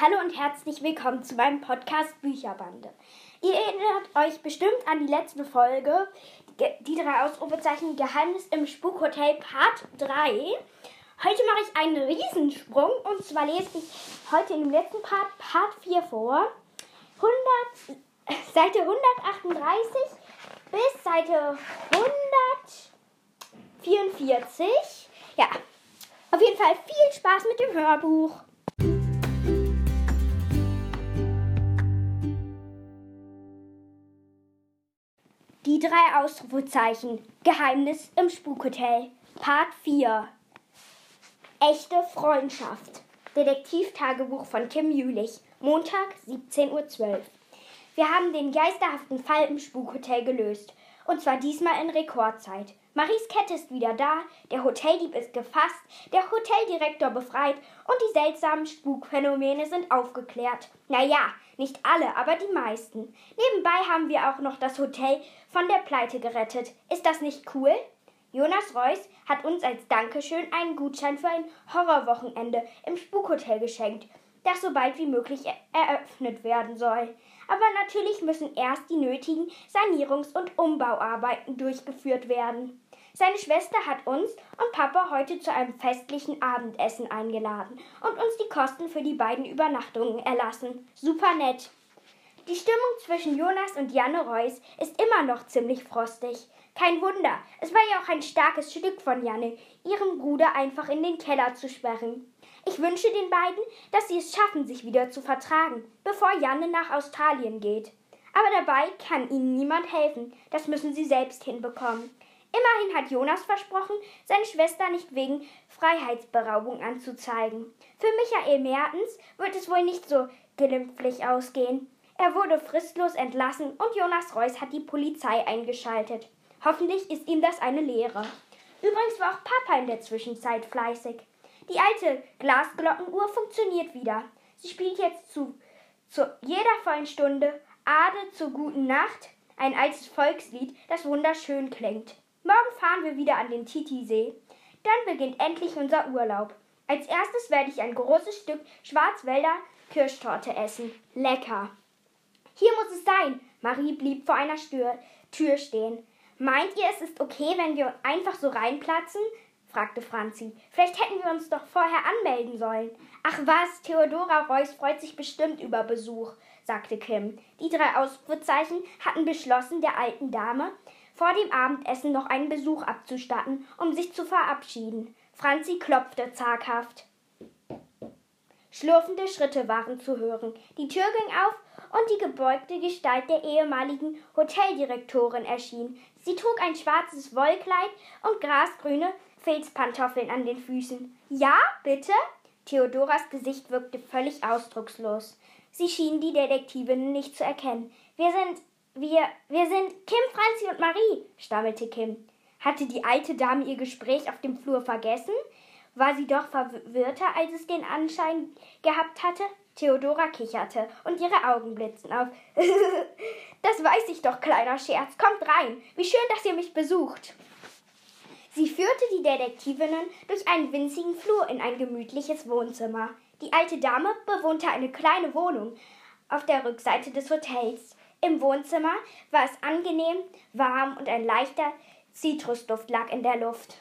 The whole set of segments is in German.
Hallo und herzlich willkommen zu meinem Podcast Bücherbande. Ihr erinnert euch bestimmt an die letzte Folge, die drei Ausrufezeichen Geheimnis im Spukhotel Part 3. Heute mache ich einen Riesensprung und zwar lese ich heute in dem letzten Part Part 4 vor. 100, Seite 138 bis Seite 144. Ja, auf jeden Fall viel Spaß mit dem Hörbuch. Die drei Ausrufezeichen. Geheimnis im Spukhotel. Part 4. Echte Freundschaft. Detektivtagebuch von Kim Jülich. Montag, 17.12 Uhr. Wir haben den geisterhaften Fall im Spukhotel gelöst. Und zwar diesmal in Rekordzeit. Maries Kette ist wieder da, der Hoteldieb ist gefasst, der Hoteldirektor befreit und die seltsamen Spukphänomene sind aufgeklärt. Naja, nicht alle, aber die meisten. Nebenbei haben wir auch noch das Hotel von der Pleite gerettet. Ist das nicht cool? Jonas Reuss hat uns als Dankeschön einen Gutschein für ein Horrorwochenende im Spukhotel geschenkt, das so bald wie möglich eröffnet werden soll. Aber natürlich müssen erst die nötigen Sanierungs- und Umbauarbeiten durchgeführt werden. Seine Schwester hat uns und Papa heute zu einem festlichen Abendessen eingeladen und uns die Kosten für die beiden Übernachtungen erlassen. Super nett. Die Stimmung zwischen Jonas und Janne Reuss ist immer noch ziemlich frostig. Kein Wunder, es war ja auch ein starkes Stück von Janne, ihren Bruder einfach in den Keller zu sperren. Ich wünsche den beiden, dass sie es schaffen, sich wieder zu vertragen, bevor Janne nach Australien geht. Aber dabei kann ihnen niemand helfen, das müssen sie selbst hinbekommen. Immerhin hat Jonas versprochen, seine Schwester nicht wegen Freiheitsberaubung anzuzeigen. Für Michael Mertens wird es wohl nicht so glimpflich ausgehen. Er wurde fristlos entlassen und Jonas Reuss hat die Polizei eingeschaltet. Hoffentlich ist ihm das eine Lehre. Übrigens war auch Papa in der Zwischenzeit fleißig. Die alte Glasglockenuhr funktioniert wieder. Sie spielt jetzt zu, zu jeder vollen Stunde Ade zur guten Nacht, ein altes Volkslied, das wunderschön klingt. Morgen fahren wir wieder an den Titisee. Dann beginnt endlich unser Urlaub. Als erstes werde ich ein großes Stück Schwarzwälder Kirschtorte essen. Lecker. Hier muss es sein. Marie blieb vor einer Stür Tür stehen. Meint ihr, es ist okay, wenn wir einfach so reinplatzen? Fragte Franzi. Vielleicht hätten wir uns doch vorher anmelden sollen. Ach was, Theodora Reuss freut sich bestimmt über Besuch, sagte Kim. Die drei Ausrufezeichen hatten beschlossen, der alten Dame vor dem Abendessen noch einen Besuch abzustatten, um sich zu verabschieden. Franzi klopfte zaghaft. Schlurfende Schritte waren zu hören. Die Tür ging auf und die gebeugte Gestalt der ehemaligen Hoteldirektorin erschien. Sie trug ein schwarzes Wollkleid und grasgrüne Filzpantoffeln an den Füßen. Ja, bitte? Theodoras Gesicht wirkte völlig ausdruckslos. Sie schien die Detektivin nicht zu erkennen. Wir sind wir, wir sind Kim, Franzi und Marie, stammelte Kim. Hatte die alte Dame ihr Gespräch auf dem Flur vergessen? War sie doch verwirrter, als es den Anschein gehabt hatte? Theodora kicherte und ihre Augen blitzten auf. das weiß ich doch, kleiner Scherz. Kommt rein. Wie schön, dass ihr mich besucht. Sie führte die Detektivinnen durch einen winzigen Flur in ein gemütliches Wohnzimmer. Die alte Dame bewohnte eine kleine Wohnung auf der Rückseite des Hotels. Im Wohnzimmer war es angenehm, warm und ein leichter Zitrusduft lag in der Luft.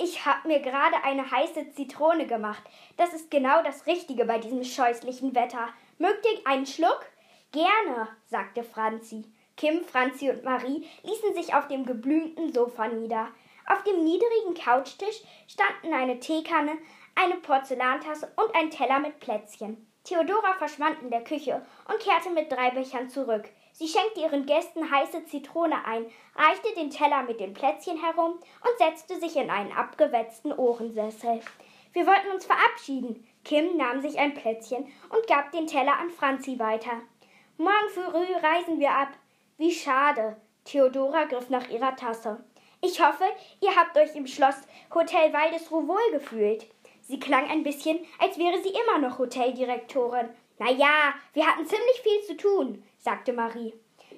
Ich habe mir gerade eine heiße Zitrone gemacht. Das ist genau das Richtige bei diesem scheußlichen Wetter. Mögt ihr einen Schluck? Gerne, sagte Franzi. Kim, Franzi und Marie ließen sich auf dem geblümten Sofa nieder. Auf dem niedrigen Couchtisch standen eine Teekanne, eine Porzellantasse und ein Teller mit Plätzchen. Theodora verschwand in der Küche und kehrte mit drei Bechern zurück. Sie schenkte ihren Gästen heiße Zitrone ein, reichte den Teller mit den Plätzchen herum und setzte sich in einen abgewetzten Ohrensessel. Wir wollten uns verabschieden. Kim nahm sich ein Plätzchen und gab den Teller an Franzi weiter. Morgen früh reisen wir ab. Wie schade. Theodora griff nach ihrer Tasse. Ich hoffe, ihr habt euch im Schloss Hotel Waldesruh wohlgefühlt. Sie klang ein bisschen, als wäre sie immer noch Hoteldirektorin. Na ja, wir hatten ziemlich viel zu tun, sagte Marie.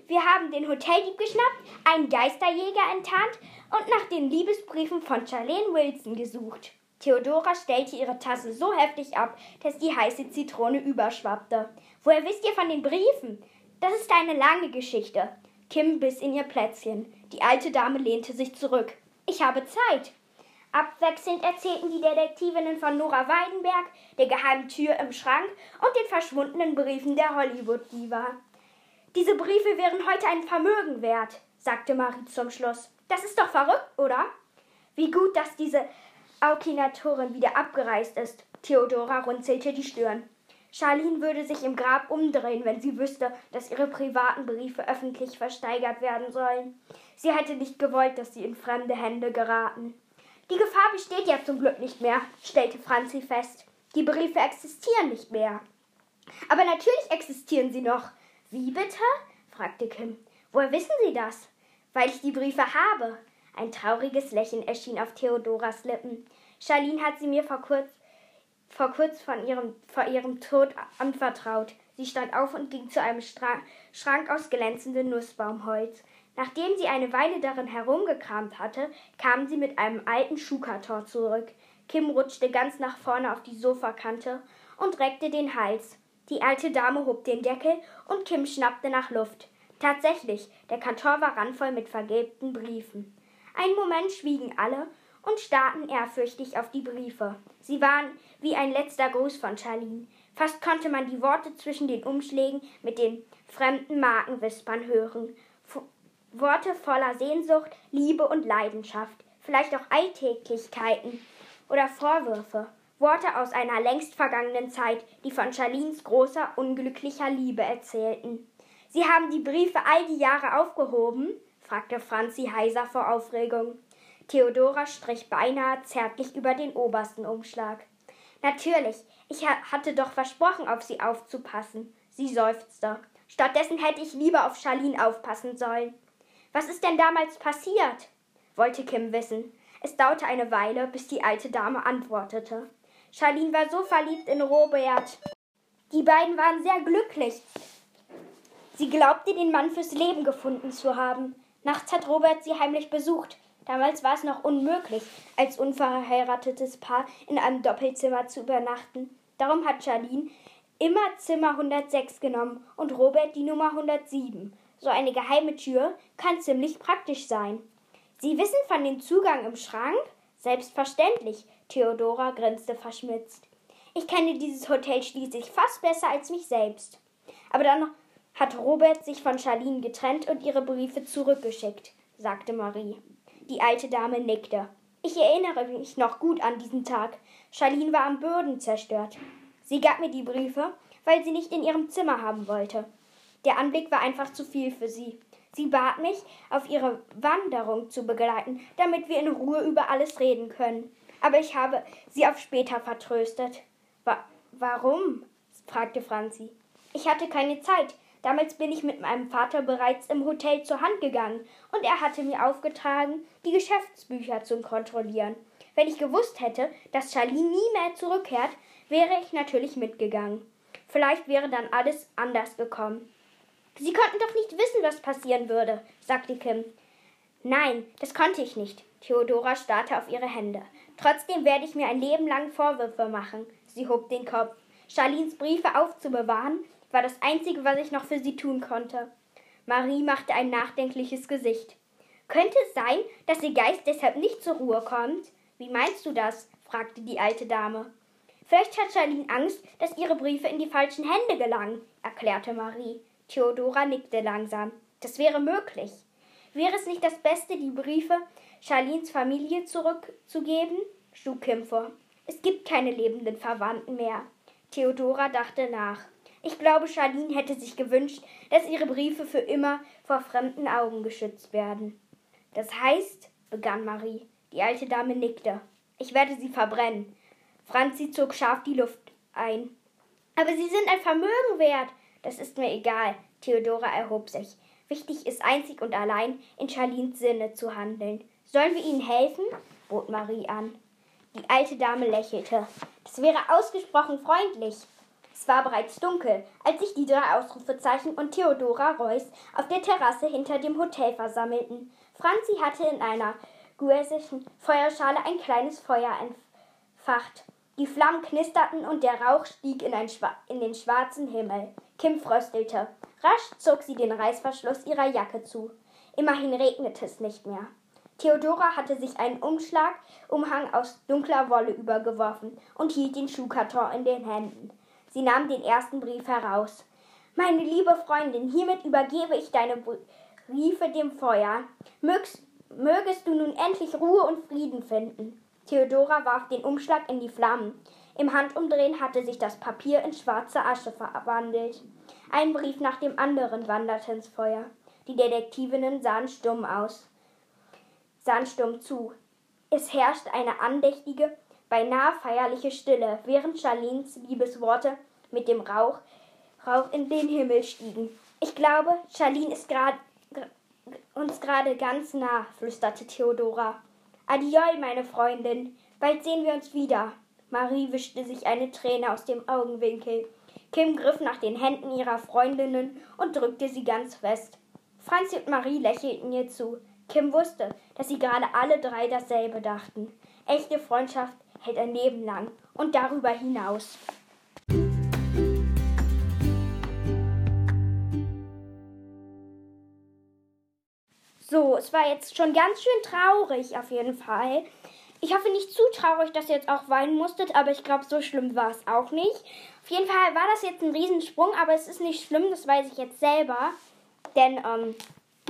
Wir haben den Hoteldieb geschnappt, einen Geisterjäger enttarnt und nach den Liebesbriefen von Charlene Wilson gesucht. Theodora stellte ihre Tasse so heftig ab, dass die heiße Zitrone überschwappte. Woher wisst ihr von den Briefen? Das ist eine lange Geschichte. Kim biss in ihr Plätzchen. Die alte Dame lehnte sich zurück. Ich habe Zeit. Abwechselnd erzählten die Detektivinnen von Nora Weidenberg, der geheimen Tür im Schrank und den verschwundenen Briefen der Hollywood-Diva. Diese Briefe wären heute ein Vermögen wert, sagte Marie zum Schluss. Das ist doch verrückt, oder? Wie gut, dass diese Aukinatorin wieder abgereist ist. Theodora runzelte die Stirn. Charlene würde sich im Grab umdrehen, wenn sie wüsste, dass ihre privaten Briefe öffentlich versteigert werden sollen. Sie hätte nicht gewollt, dass sie in fremde Hände geraten. Die Gefahr besteht ja zum Glück nicht mehr, stellte Franzi fest. Die Briefe existieren nicht mehr. Aber natürlich existieren sie noch. Wie bitte? fragte Kim. Woher wissen Sie das? Weil ich die Briefe habe. Ein trauriges Lächeln erschien auf Theodoras Lippen. Charlene hat sie mir vor kurz, vor kurz von ihrem, vor ihrem Tod anvertraut. Sie stand auf und ging zu einem Stra Schrank aus glänzendem Nussbaumholz. Nachdem sie eine Weile darin herumgekramt hatte, kam sie mit einem alten Schuhkarton zurück. Kim rutschte ganz nach vorne auf die Sofakante und reckte den Hals. Die alte Dame hob den Deckel und Kim schnappte nach Luft. Tatsächlich, der Karton war randvoll mit vergilbten Briefen. Einen Moment schwiegen alle und starrten ehrfürchtig auf die Briefe. Sie waren wie ein letzter Gruß von Charlene. Fast konnte man die Worte zwischen den Umschlägen mit den fremden Markenwispern hören. F Worte voller Sehnsucht, Liebe und Leidenschaft, vielleicht auch Alltäglichkeiten oder Vorwürfe. Worte aus einer längst vergangenen Zeit, die von Charlines großer, unglücklicher Liebe erzählten. Sie haben die Briefe all die Jahre aufgehoben? fragte Franzi heiser vor Aufregung. Theodora strich beinahe zärtlich über den obersten Umschlag. Natürlich, ich hatte doch versprochen, auf sie aufzupassen. Sie seufzte. Stattdessen hätte ich lieber auf Charlene aufpassen sollen. Was ist denn damals passiert? wollte Kim wissen. Es dauerte eine Weile, bis die alte Dame antwortete. Charlene war so verliebt in Robert. Die beiden waren sehr glücklich. Sie glaubte, den Mann fürs Leben gefunden zu haben. Nachts hat Robert sie heimlich besucht. Damals war es noch unmöglich, als unverheiratetes Paar in einem Doppelzimmer zu übernachten. Darum hat Charlene immer Zimmer 106 genommen und Robert die Nummer 107. So eine geheime Tür kann ziemlich praktisch sein. Sie wissen von dem Zugang im Schrank? Selbstverständlich. Theodora grinste verschmitzt. Ich kenne dieses Hotel schließlich fast besser als mich selbst. Aber dann hat Robert sich von Charlene getrennt und ihre Briefe zurückgeschickt, sagte Marie. Die alte Dame nickte. Ich erinnere mich noch gut an diesen Tag. Charlene war am Boden zerstört. Sie gab mir die Briefe, weil sie nicht in ihrem Zimmer haben wollte. Der Anblick war einfach zu viel für sie. Sie bat mich, auf ihre Wanderung zu begleiten, damit wir in Ruhe über alles reden können. Aber ich habe sie auf später vertröstet. Wa warum? fragte Franzi. Ich hatte keine Zeit. Damals bin ich mit meinem Vater bereits im Hotel zur Hand gegangen und er hatte mir aufgetragen, die Geschäftsbücher zu kontrollieren. Wenn ich gewusst hätte, dass Charlie nie mehr zurückkehrt, wäre ich natürlich mitgegangen. Vielleicht wäre dann alles anders gekommen. Sie konnten doch nicht wissen, was passieren würde, sagte Kim. Nein, das konnte ich nicht. Theodora starrte auf ihre Hände. Trotzdem werde ich mir ein Leben lang Vorwürfe machen. Sie hob den Kopf. Charlins Briefe aufzubewahren war das Einzige, was ich noch für sie tun konnte. Marie machte ein nachdenkliches Gesicht. Könnte es sein, dass ihr Geist deshalb nicht zur Ruhe kommt? Wie meinst du das? fragte die alte Dame. Vielleicht hat Charlene Angst, dass ihre Briefe in die falschen Hände gelangen, erklärte Marie. Theodora nickte langsam. Das wäre möglich. Wäre es nicht das Beste, die Briefe Charlins Familie zurückzugeben? schlug Kim vor. Es gibt keine lebenden Verwandten mehr. Theodora dachte nach. Ich glaube, Charlene hätte sich gewünscht, dass ihre Briefe für immer vor fremden Augen geschützt werden. Das heißt, begann Marie. Die alte Dame nickte. Ich werde sie verbrennen. Franzi zog scharf die Luft ein. Aber sie sind ein Vermögen wert. Das ist mir egal. Theodora erhob sich. Wichtig ist einzig und allein, in Charlins Sinne zu handeln. Sollen wir ihnen helfen? bot Marie an. Die alte Dame lächelte. Das wäre ausgesprochen freundlich. Es war bereits dunkel, als sich die drei Ausrufezeichen und Theodora Reuss auf der Terrasse hinter dem Hotel versammelten. Franzi hatte in einer guesischen Feuerschale ein kleines Feuer entfacht. Die Flammen knisterten und der Rauch stieg in, in, den schwarzen Himmel. Kim fröstelte. Rasch zog sie den Reißverschluss ihrer Jacke zu. Immerhin regnete es nicht mehr. Theodora hatte sich einen Umschlagumhang aus dunkler Wolle übergeworfen und hielt den Schuhkarton in den Händen. Sie nahm den ersten Brief heraus. Meine liebe Freundin, hiermit übergebe ich deine Briefe dem Feuer. Mögst, mögest du nun endlich Ruhe und Frieden finden. Theodora warf den Umschlag in die Flammen. Im Handumdrehen hatte sich das Papier in schwarze Asche verwandelt. Ein Brief nach dem anderen wanderte ins Feuer. Die Detektivinnen sahen stumm aus sahen stumm zu. Es herrschte eine andächtige, beinahe feierliche Stille, während Charlins Liebesworte mit dem Rauch, Rauch in den Himmel stiegen. Ich glaube, Charlene ist grad, uns gerade ganz nah, flüsterte Theodora. Adieu, meine Freundin. Bald sehen wir uns wieder. Marie wischte sich eine Träne aus dem Augenwinkel. Kim griff nach den Händen ihrer Freundinnen und drückte sie ganz fest. Franzi und Marie lächelten ihr zu. Kim wusste, dass sie gerade alle drei dasselbe dachten. Echte Freundschaft hält ein Leben lang und darüber hinaus. So, es war jetzt schon ganz schön traurig auf jeden Fall. Ich hoffe nicht zu traurig, dass ihr jetzt auch weinen musstet, aber ich glaube, so schlimm war es auch nicht. Auf jeden Fall war das jetzt ein Riesensprung, aber es ist nicht schlimm, das weiß ich jetzt selber. Denn ähm,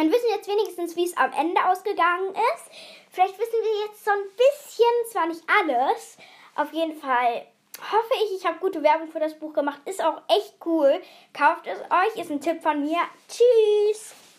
dann wissen wir jetzt wenigstens, wie es am Ende ausgegangen ist. Vielleicht wissen wir jetzt so ein bisschen, zwar nicht alles, auf jeden Fall hoffe ich, ich habe gute Werbung für das Buch gemacht. Ist auch echt cool. Kauft es euch, ist ein Tipp von mir. Tschüss!